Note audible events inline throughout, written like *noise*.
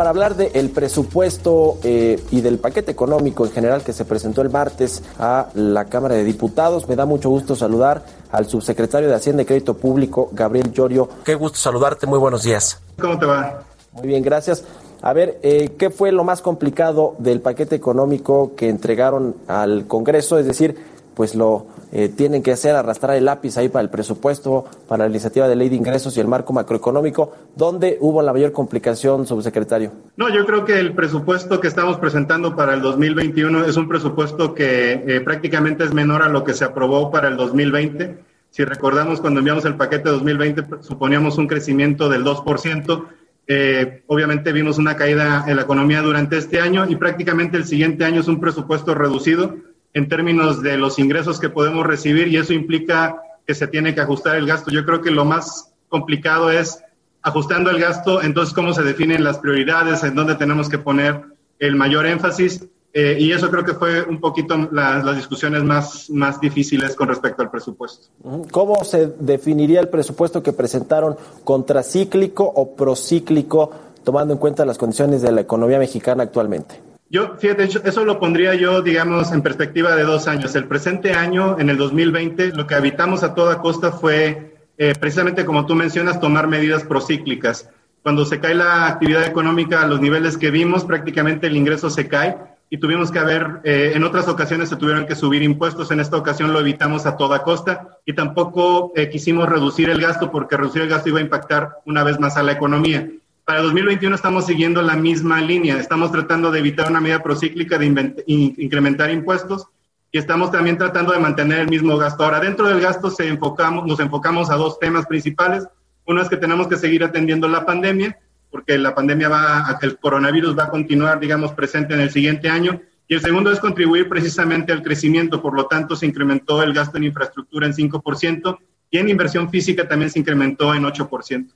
Para hablar del presupuesto eh, y del paquete económico en general que se presentó el martes a la Cámara de Diputados, me da mucho gusto saludar al subsecretario de Hacienda y Crédito Público, Gabriel Llorio. Qué gusto saludarte, muy buenos días. ¿Cómo te va? Muy bien, gracias. A ver, eh, ¿qué fue lo más complicado del paquete económico que entregaron al Congreso? Es decir, pues lo eh, tienen que hacer, arrastrar el lápiz ahí para el presupuesto, para la iniciativa de ley de ingresos y el marco macroeconómico. ¿Dónde hubo la mayor complicación, subsecretario? No, yo creo que el presupuesto que estamos presentando para el 2021 es un presupuesto que eh, prácticamente es menor a lo que se aprobó para el 2020. Si recordamos, cuando enviamos el paquete 2020, suponíamos un crecimiento del 2%. Eh, obviamente vimos una caída en la economía durante este año y prácticamente el siguiente año es un presupuesto reducido en términos de los ingresos que podemos recibir y eso implica que se tiene que ajustar el gasto. Yo creo que lo más complicado es ajustando el gasto, entonces cómo se definen las prioridades, en dónde tenemos que poner el mayor énfasis. Eh, y eso creo que fue un poquito la, las discusiones más, más difíciles con respecto al presupuesto. ¿Cómo se definiría el presupuesto que presentaron contracíclico o procíclico, tomando en cuenta las condiciones de la economía mexicana actualmente? Yo, fíjate, eso lo pondría yo, digamos, en perspectiva de dos años. El presente año, en el 2020, lo que habitamos a toda costa fue, eh, precisamente como tú mencionas, tomar medidas procíclicas. Cuando se cae la actividad económica a los niveles que vimos, prácticamente el ingreso se cae y tuvimos que haber, eh, en otras ocasiones se tuvieron que subir impuestos, en esta ocasión lo evitamos a toda costa y tampoco eh, quisimos reducir el gasto porque reducir el gasto iba a impactar una vez más a la economía. Para 2021 estamos siguiendo la misma línea. Estamos tratando de evitar una medida procíclica de incrementar impuestos y estamos también tratando de mantener el mismo gasto. Ahora, dentro del gasto se enfocamos, nos enfocamos a dos temas principales. Uno es que tenemos que seguir atendiendo la pandemia, porque la pandemia va, el coronavirus va a continuar, digamos, presente en el siguiente año. Y el segundo es contribuir precisamente al crecimiento, por lo tanto se incrementó el gasto en infraestructura en 5% y en inversión física también se incrementó en 8%.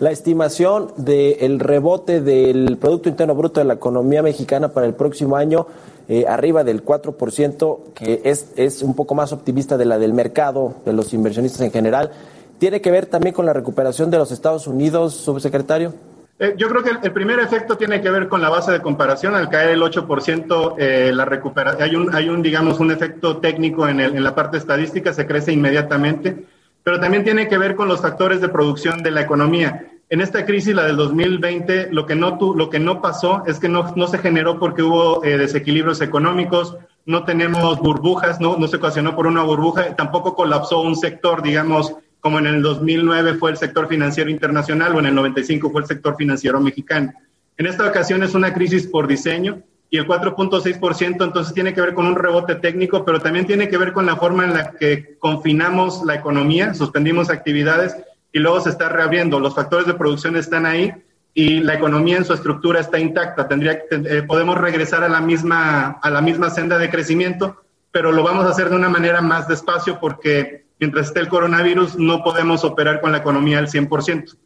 La estimación del rebote del Producto Interno Bruto de la economía mexicana para el próximo año, eh, arriba del 4%, que es, es un poco más optimista de la del mercado, de los inversionistas en general, ¿tiene que ver también con la recuperación de los Estados Unidos, subsecretario? Eh, yo creo que el, primer efecto tiene que ver con la base de comparación. Al caer el 8%, eh, la recuperación, hay un, hay un, digamos, un efecto técnico en, el, en la parte estadística, se crece inmediatamente pero también tiene que ver con los factores de producción de la economía. En esta crisis, la del 2020, lo que no, tu, lo que no pasó es que no, no se generó porque hubo eh, desequilibrios económicos, no tenemos burbujas, no, no se ocasionó por una burbuja, tampoco colapsó un sector, digamos, como en el 2009 fue el sector financiero internacional o en el 95 fue el sector financiero mexicano. En esta ocasión es una crisis por diseño y el 4.6% entonces tiene que ver con un rebote técnico, pero también tiene que ver con la forma en la que confinamos la economía, suspendimos actividades y luego se está reabriendo. Los factores de producción están ahí y la economía en su estructura está intacta. Tendría, eh, podemos regresar a la, misma, a la misma senda de crecimiento, pero lo vamos a hacer de una manera más despacio porque mientras esté el coronavirus no podemos operar con la economía al 100%.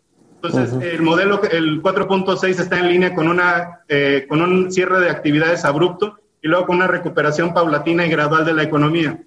Entonces, el modelo, el 4.6 está en línea con, una, eh, con un cierre de actividades abrupto y luego con una recuperación paulatina y gradual de la economía.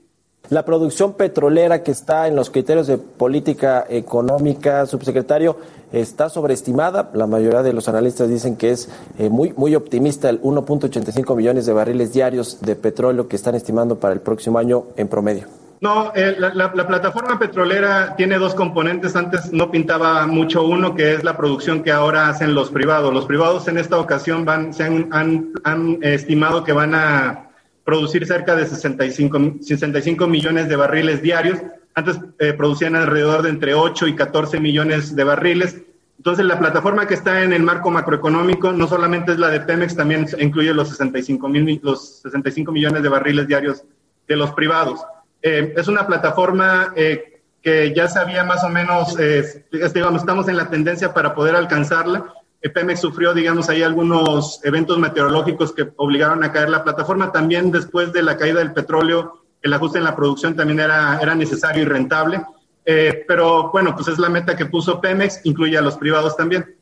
La producción petrolera que está en los criterios de política económica, subsecretario, está sobreestimada. La mayoría de los analistas dicen que es eh, muy, muy optimista el 1.85 millones de barriles diarios de petróleo que están estimando para el próximo año en promedio. No, eh, la, plataforma petrolera tiene dos componentes. Antes no pintaba mucho uno, que es la producción que ahora hacen los privados. Los privados en esta ocasión van, se han, estimado que van a producir cerca de 65, 65 millones de barriles diarios. Antes eh, producían alrededor de entre 8 y 14 millones de barriles. Entonces, la plataforma que está en el marco macroeconómico no solamente es la de Pemex, también incluye los 65, mil, los 65 millones de barriles diarios de los privados. Eh, es una plataforma eh, que ya sabía más o menos, eh, digamos, estamos en la tendencia para poder alcanzarla. Pemex sufrió, digamos, ahí algunos eventos meteorológicos que obligaron a caer la plataforma. También después de la caída del petróleo, el ajuste en la producción también era, era necesario y rentable. Eh, pero bueno, pues es la meta que puso Pemex, incluye a los privados también.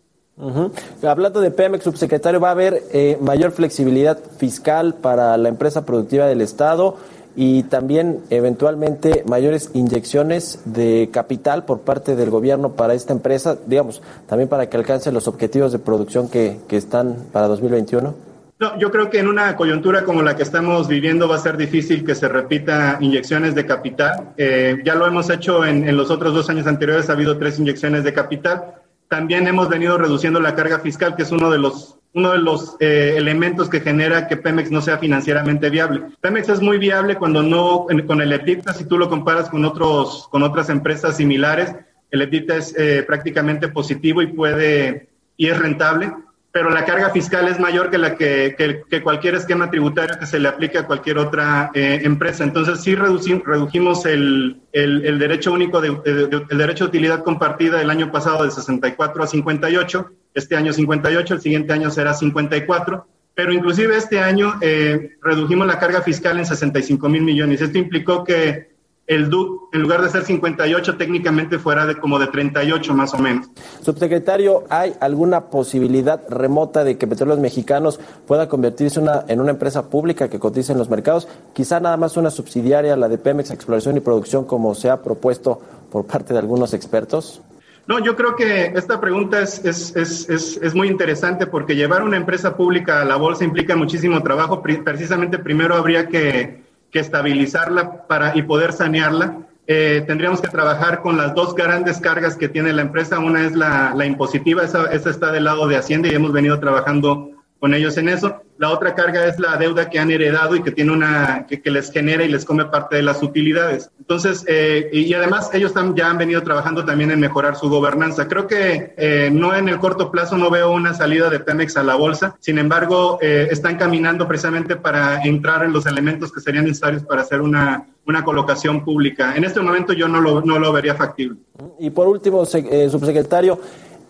Hablando de Pemex, subsecretario, ¿va a haber eh, mayor flexibilidad fiscal para la empresa productiva del Estado y también eventualmente mayores inyecciones de capital por parte del gobierno para esta empresa, digamos, también para que alcance los objetivos de producción que, que están para 2021? No, yo creo que en una coyuntura como la que estamos viviendo va a ser difícil que se repita inyecciones de capital. Eh, ya lo hemos hecho en, en los otros dos años anteriores, ha habido tres inyecciones de capital. También hemos venido reduciendo la carga fiscal, que es uno de los, uno de los eh, elementos que genera que Pemex no sea financieramente viable. Pemex es muy viable cuando no, con el EBITDA, si tú lo comparas con, otros, con otras empresas similares, el EBITDA es eh, prácticamente positivo y puede, y es rentable pero la carga fiscal es mayor que la que, que, cualquier esquema tributario que se le aplique a cualquier otra eh, empresa. Entonces sí redujimos el, el, el, derecho único, de, el derecho de utilidad compartida el año pasado de 64 a 58, este año 58, el siguiente año será 54, pero inclusive este año eh, redujimos la carga fiscal en 65 mil millones. Esto implicó que el DUC, en lugar de ser 58, técnicamente fuera de como de 38 más o menos. Subsecretario, ¿hay alguna posibilidad remota de que Petróleos Mexicanos pueda convertirse una, en una empresa pública que cotice en los mercados? Quizá nada más una subsidiaria, la de Pemex Exploración y Producción, como se ha propuesto por parte de algunos expertos. No, yo creo que esta pregunta es, es, es, es, muy interesante porque llevar una empresa pública a la bolsa implica muchísimo trabajo. Precisamente primero habría que que estabilizarla para, y poder sanearla. Eh, tendríamos que trabajar con las dos grandes cargas que tiene la empresa. Una es la, impositiva, esa, esa, está del lado de Hacienda y hemos venido trabajando con ellos en eso. La otra carga es la deuda que han heredado y que tiene una que, les genera y les come parte de las utilidades. Entonces, eh, y, además ellos ya han venido trabajando también en mejorar su gobernanza. Creo que eh, no en el corto plazo no veo una salida de Pemex a la bolsa. Sin embargo, eh, están caminando precisamente para entrar en los elementos que serían necesarios para hacer una, una colocación pública. En este momento yo no lo, no lo vería factible. Y por último, subsecretario,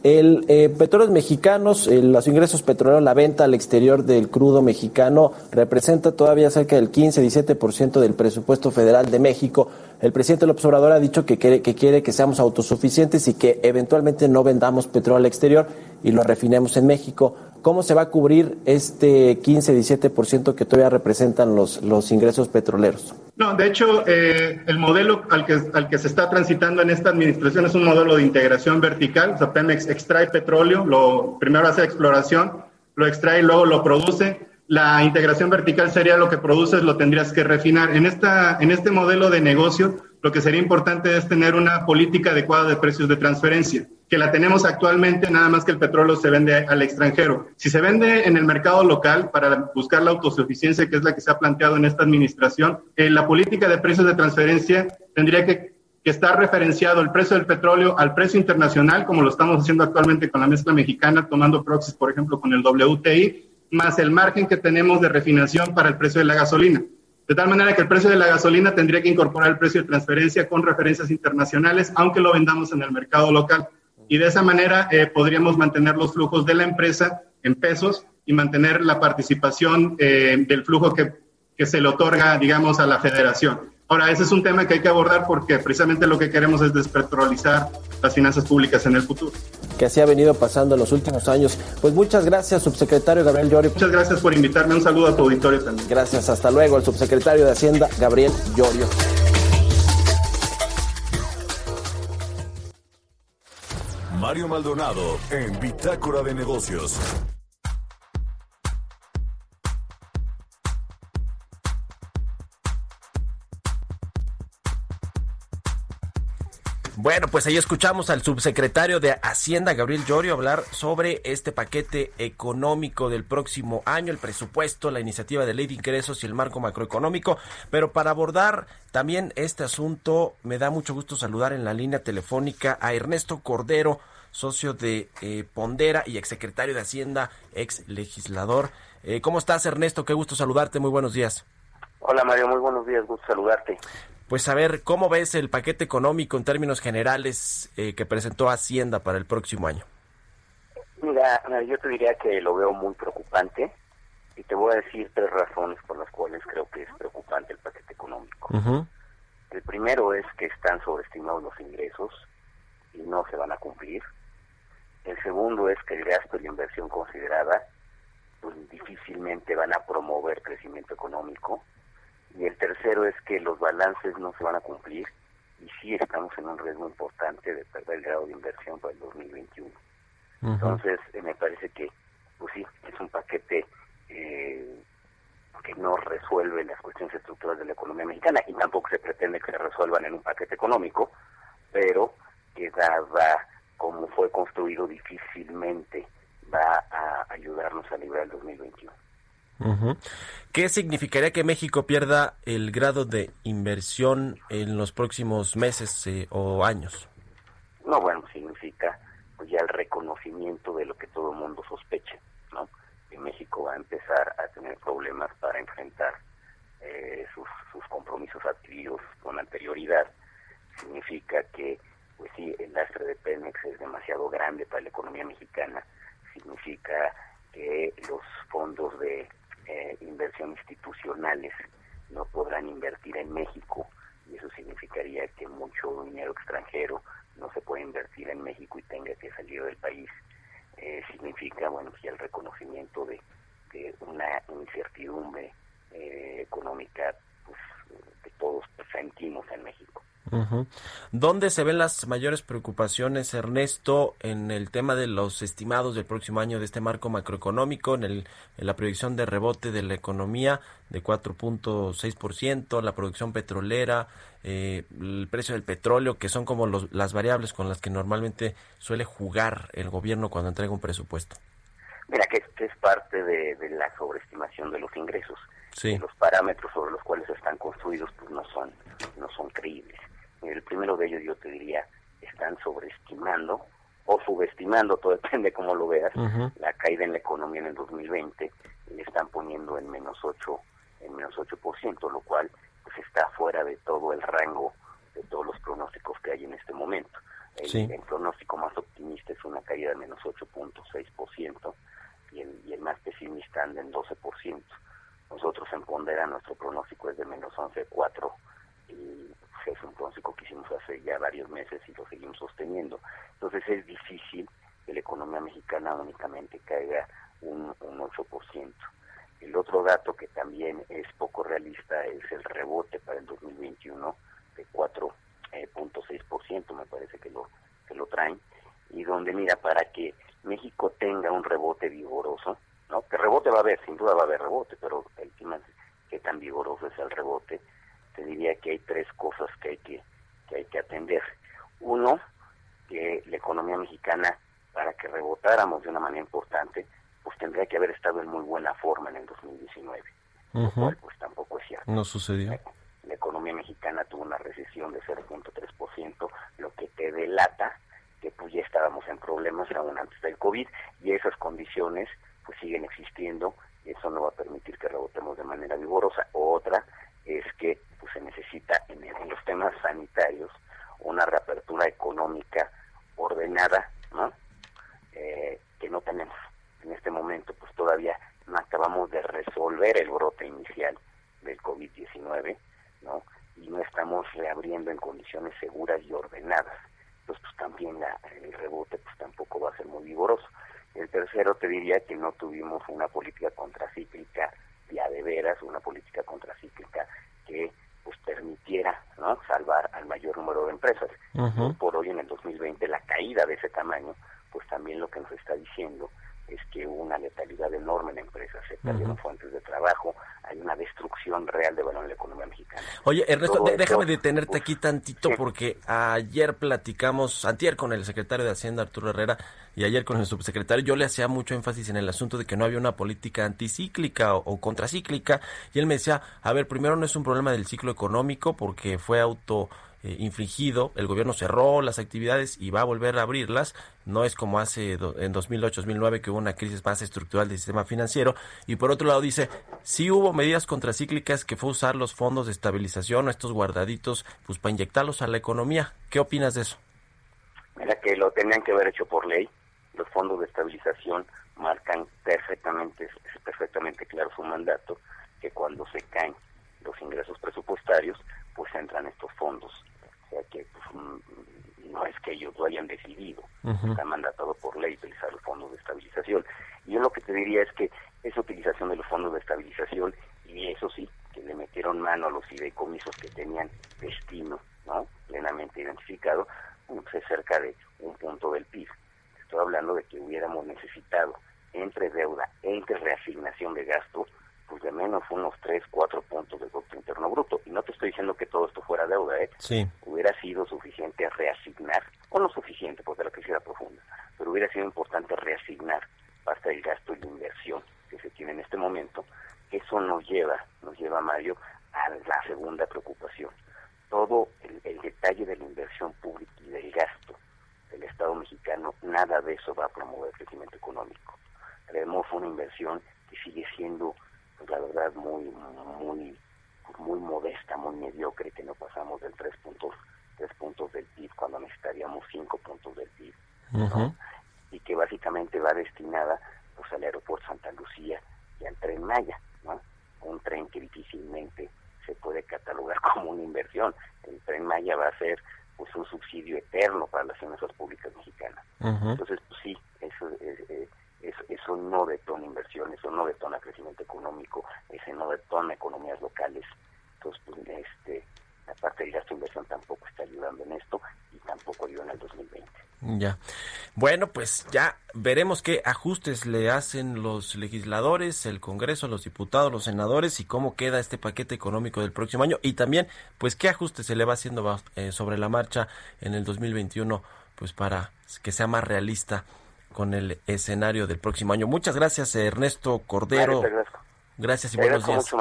el eh, petróleos mexicanos, los ingresos petroleros, la venta al exterior del crudo mexicano representa todavía cerca del 15-17% del presupuesto federal de México. El presidente López Obrador ha dicho que quiere, que quiere que seamos autosuficientes y que eventualmente no vendamos petróleo al exterior y lo refinemos en México. ¿Cómo se va a cubrir este 15-17% que todavía representan los, los ingresos petroleros? No, de hecho, eh, el modelo al que, al que se está transitando en esta administración es un modelo de integración vertical. O sea, Pemex extrae petróleo, lo primero hace exploración, lo extrae y luego lo produce. La integración vertical sería lo que produces, lo tendrías que refinar. En, esta, en este modelo de negocio, lo que sería importante es tener una política adecuada de precios de transferencia, que la tenemos actualmente, nada más que el petróleo se vende al extranjero. Si se vende en el mercado local para buscar la autosuficiencia, que es la que se ha planteado en esta administración, eh, la política de precios de transferencia tendría que, estar referenciado el precio del petróleo al precio internacional, como lo estamos haciendo actualmente con la mezcla mexicana, tomando proxies, por ejemplo, con el WTI, más el margen que tenemos de refinación para el precio de la gasolina. De tal manera que el precio de la gasolina tendría que incorporar el precio de transferencia con referencias internacionales, aunque lo vendamos en el mercado local. Y de esa manera eh, podríamos mantener los flujos de la empresa en pesos y mantener la participación eh, del flujo que, que se le otorga, digamos, a la federación. Ahora, ese es un tema que hay que abordar porque precisamente lo que queremos es despetrolizar las finanzas públicas en el futuro. Que así ha venido pasando en los últimos años. Pues muchas gracias, subsecretario Gabriel Llorio. Muchas gracias por invitarme. Un saludo a tu auditorio también. Gracias. Hasta luego, el subsecretario de Hacienda, Gabriel Llorio. Mario Maldonado en Bitácora de Negocios. Bueno, pues ahí escuchamos al subsecretario de Hacienda, Gabriel Llorio, hablar sobre este paquete económico del próximo año, el presupuesto, la iniciativa de ley de ingresos y el marco macroeconómico. Pero para abordar también este asunto, me da mucho gusto saludar en la línea telefónica a Ernesto Cordero, socio de eh, Pondera y exsecretario de Hacienda, ex legislador. Eh, ¿Cómo estás, Ernesto? Qué gusto saludarte. Muy buenos días. Hola Mario, muy buenos días, gusto saludarte. Pues a ver, ¿cómo ves el paquete económico en términos generales eh, que presentó Hacienda para el próximo año? Mira, yo te diría que lo veo muy preocupante y te voy a decir tres razones por las cuales creo que es preocupante el paquete económico. El primero es que están sobreestimados los ingresos y no se van a cumplir. El segundo es que el gasto y la inversión considerada pues difícilmente van a promover crecimiento económico. Y el tercero es que los balances no se van a cumplir y sí estamos en un riesgo importante de perder el grado de inversión para el 2021. Entonces, eh, me parece que, pues sí, es un paquete eh, que no resuelve las cuestiones estructurales de la economía mexicana y tampoco se pretende que se resuelvan en un paquete económico, pero que dada como fue construido difícilmente va a ayudarnos a librar el 2021. ¿Qué significaría que México pierda el grado de inversión en los próximos meses eh, o años? No, bueno, significa pues ya el reconocimiento de lo que todo el mundo sospecha, ¿no? Que México va a empezar a tener problemas para enfrentar eh, sus, sus compromisos adquiridos con anterioridad. Significa que, pues sí, el lastre de Pemex es demasiado grande para la economía mexicana. Significa que los fondos de eh, inversión institucionales no podrán invertir en México y eso significaría que mucho dinero extranjero no se puede invertir en México y tenga que salir del país. Eh, significa, bueno, ya el reconocimiento de, una incertidumbre eh, económica pues, que todos sentimos en México. ¿Dónde se ven las mayores preocupaciones, Ernesto, en el tema de los estimados del próximo año de este marco macroeconómico, en, el, en la proyección de rebote de la economía de 4.6%, la producción petrolera, eh, el precio del petróleo, que son como las variables con las que normalmente suele jugar el gobierno cuando entrega un presupuesto? Mira, que, es parte de, la sobreestimación de los ingresos. Los parámetros sobre los cuales están construidos pues no son no son creíbles. El primero de ellos yo te diría, están sobreestimando o subestimando, todo *laughs* depende cómo lo veas, la caída en la economía en el 2020, le están poniendo en menos 8, en menos 8%, lo cual pues está fuera de todo el rango de todos los pronósticos que hay en este momento. El, el pronóstico más optimista es una caída de menos 8.6% y el, y el más pesimista anda en 12%. Nosotros en Pondera nuestro pronóstico es de menos 11.4% y es un pronóstico que hicimos hace ya varios meses y lo seguimos sosteniendo. Entonces es difícil que la economía mexicana únicamente caiga un, un 8%. El otro dato que también es poco realista es el rebote para el 2021 de 4.6%, eh, me parece que lo, que lo traen, y donde mira, para que México tenga un rebote vigoroso, ¿no? que rebote va a haber, sin duda va a haber rebote, pero el tema es que tan vigoroso es el rebote, te diría que hay tres cosas que hay que, que hay que atender. Uno, que la economía mexicana, para que rebotáramos de una manera importante, pues tendría que haber estado en muy buena forma en el 2019, lo cual pues tampoco es cierto. No sucedió. La, la economía mexicana tuvo una recesión de 0.3%, lo que te delata que pues ya estábamos en problemas aún antes del COVID y esas condiciones pues siguen existiendo eso no va a permitir que rebotemos de manera vigorosa. Otra es que pues, se necesita en, los temas sanitarios una reapertura económica ordenada, ¿no? Eh, que no tenemos en este momento, pues todavía no acabamos de resolver el brote inicial del COVID-19, ¿no? Y no estamos reabriendo en condiciones seguras y ordenadas. Entonces, pues también la, el rebote pues tampoco va a ser muy vigoroso. El tercero te diría que no tuvimos una política contracíclica ya de veras, una política contracíclica que pues permitiera ¿no? salvar al mayor número de empresas. Por hoy en el 2020 la caída de ese tamaño, pues también lo que nos está diciendo es que hubo una letalidad enorme en empresas, se perdieron fuentes de trabajo, hay una destrucción real de valor en la economía mexicana. Oye, Ernesto, déjame detenerte aquí tantito porque ayer platicamos, antier con el secretario de Hacienda, Arturo Herrera, y ayer con el subsecretario, yo le hacía mucho énfasis en el asunto de que no había una política anticíclica o, contracíclica, y él me decía, a ver, primero no es un problema del ciclo económico porque fue auto eh, infringido, el gobierno cerró las actividades y va a volver a abrirlas, no es como hace en 2008-2009 que hubo una crisis más estructural del sistema financiero, y por otro lado dice, sí hubo medidas contracíclicas que fue usar los fondos de estabilización, estos guardaditos, pues para inyectarlos a la economía. ¿Qué opinas de eso? Mira que lo tenían que haber hecho por ley, los fondos de estabilización marcan perfectamente, es perfectamente claro su mandato, que cuando se caen los ingresos presupuestarios, pues entran estos fondos. O sea que pues, mm, no es que ellos lo hayan decidido, está mandatado por ley utilizar los fondos de estabilización. Yo lo que te diría es que esa utilización de los fondos de estabilización, y eso sí, que le metieron mano a los fideicomisos que tenían destino, ¿no? Plenamente identificado, pues es cerca de un punto del PIB. Estoy hablando de que hubiéramos necesitado entre deuda, entre reasignación de gasto, pues de menos unos 3, 4 puntos de Producto Interno Bruto. Y no te estoy diciendo que todo esto fuera deuda, ¿eh? Sí. cinco puntos del PIB, y que básicamente va destinada pues, al aeropuerto Santa Lucía y al tren Maya, ¿no? un tren que difícilmente se puede catalogar *laughs* como una inversión. El tren Maya va a ser pues un subsidio eterno para las finanzas públicas mexicanas. Entonces, pues, sí, eso, eh, eh eso, eso no detona inversión, eso no detona crecimiento económico, ese no detona economías locales. Entonces, pues, este, la parte del gasto de inversión tampoco está ayudando en esto y tampoco ayuda en el 2020. Ya. Bueno, pues ya veremos qué ajustes le hacen los legisladores, el Congreso, los diputados, los senadores y cómo queda este paquete económico del próximo año y también, pues qué ajustes se le va haciendo eh, sobre la marcha en el 2021, pues para que sea más realista con el escenario del próximo año. Muchas gracias, Ernesto Cordero. Gracias y buenos días.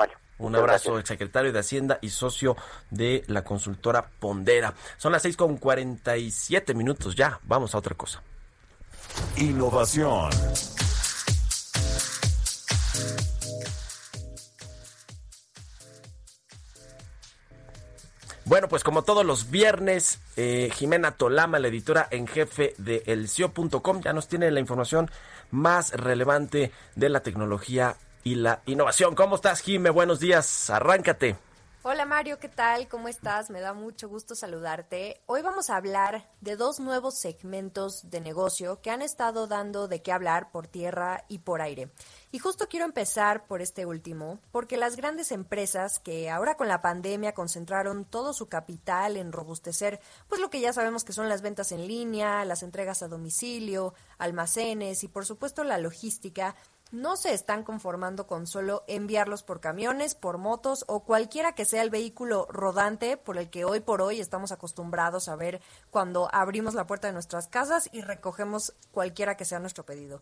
Un abrazo, el secretario de Hacienda y socio de la consultora Pondera. Son las seis con cuarenta y siete minutos ya. Vamos a otra cosa. Innovación. Bueno, pues como todos los viernes, eh, Jimena Tolama, la editora en jefe de elcio.com, ya nos tiene la información más relevante de la tecnología y la innovación. ¿Cómo estás, Jime? Buenos días, arráncate. Hola Mario, ¿qué tal? ¿Cómo estás? Me da mucho gusto saludarte. Hoy vamos a hablar de dos nuevos segmentos de negocio que han estado dando de qué hablar por tierra y por aire. Y justo quiero empezar por este último, porque las grandes empresas que ahora con la pandemia concentraron todo su capital en robustecer, pues lo que ya sabemos que son las ventas en línea, las entregas a domicilio, almacenes y por supuesto la logística, no se están conformando con solo enviarlos por camiones, por motos o cualquiera que sea el vehículo rodante por el que hoy por hoy estamos acostumbrados a ver cuando abrimos la puerta de nuestras casas y recogemos cualquiera que sea nuestro pedido.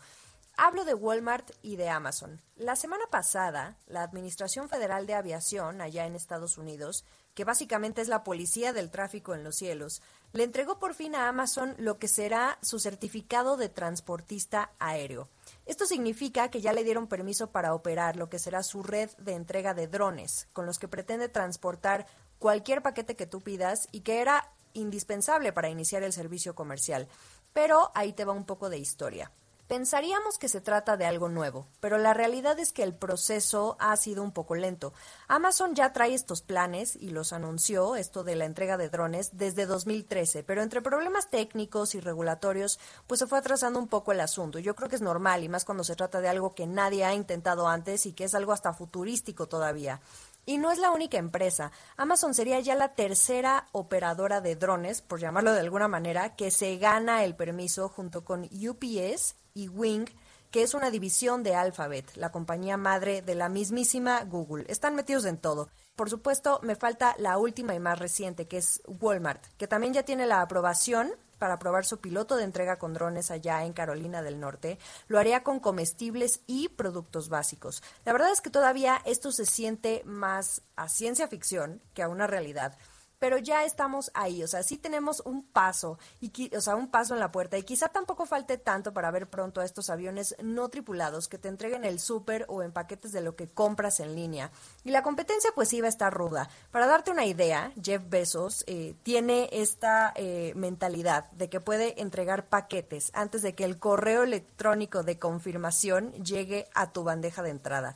Hablo de Walmart y de Amazon. La semana pasada, la Administración Federal de Aviación, allá en Estados Unidos, que básicamente es la policía del tráfico en los cielos, le entregó por fin a Amazon lo que será su certificado de transportista aéreo. Esto significa que ya le dieron permiso para operar lo que será su red de entrega de drones, con los que pretende transportar cualquier paquete que tú pidas y que era indispensable para iniciar el servicio comercial. Pero ahí te va un poco de historia. Pensaríamos que se trata de algo nuevo, pero la realidad es que el proceso ha sido un poco lento. Amazon ya trae estos planes y los anunció, esto de la entrega de drones, desde 2013, pero entre problemas técnicos y regulatorios, pues se fue atrasando un poco el asunto. Yo creo que es normal, y más cuando se trata de algo que nadie ha intentado antes y que es algo hasta futurístico todavía. Y no es la única empresa. Amazon sería ya la tercera operadora de drones, por llamarlo de alguna manera, que se gana el permiso junto con UPS y Wing, que es una división de Alphabet, la compañía madre de la mismísima Google. Están metidos en todo. Por supuesto, me falta la última y más reciente, que es Walmart, que también ya tiene la aprobación para probar su piloto de entrega con drones allá en Carolina del Norte. Lo haría con comestibles y productos básicos. La verdad es que todavía esto se siente más a ciencia ficción que a una realidad. Pero ya estamos ahí, o sea, sí tenemos un paso, y, o sea, un paso en la puerta y quizá tampoco falte tanto para ver pronto a estos aviones no tripulados que te entreguen el súper o en paquetes de lo que compras en línea. Y la competencia pues iba a estar ruda. Para darte una idea, Jeff Bezos eh, tiene esta eh, mentalidad de que puede entregar paquetes antes de que el correo electrónico de confirmación llegue a tu bandeja de entrada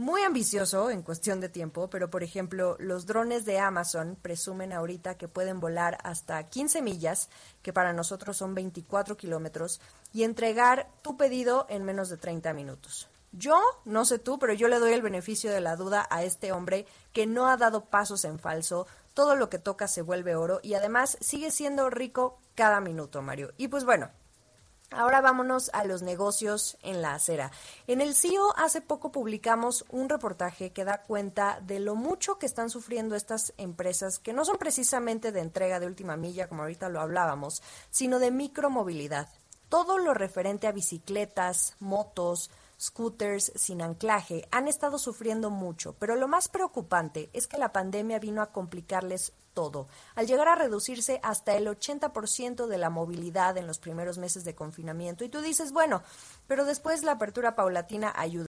muy ambicioso en cuestión de tiempo, pero por ejemplo, los drones de Amazon presumen ahorita que pueden volar hasta 15 millas, que para nosotros son 24 kilómetros, y entregar tu pedido en menos de 30 minutos. Yo, no sé tú, pero yo le doy el beneficio de la duda a este hombre que no ha dado pasos en falso, todo lo que toca se vuelve oro y además sigue siendo rico cada minuto, Mario. Y pues bueno, Ahora vámonos a los negocios en la acera. En el CIO hace poco publicamos un reportaje que da cuenta de lo mucho que están sufriendo estas empresas que no son precisamente de entrega de última milla, como ahorita lo hablábamos, sino de micromovilidad. Todo lo referente a bicicletas, motos, scooters sin anclaje han estado sufriendo mucho, pero lo más preocupante es que la pandemia vino a complicarles todo, al llegar a reducirse hasta el 80% de la movilidad en los primeros meses de confinamiento. Y tú dices, bueno, pero después la apertura paulatina ayuda.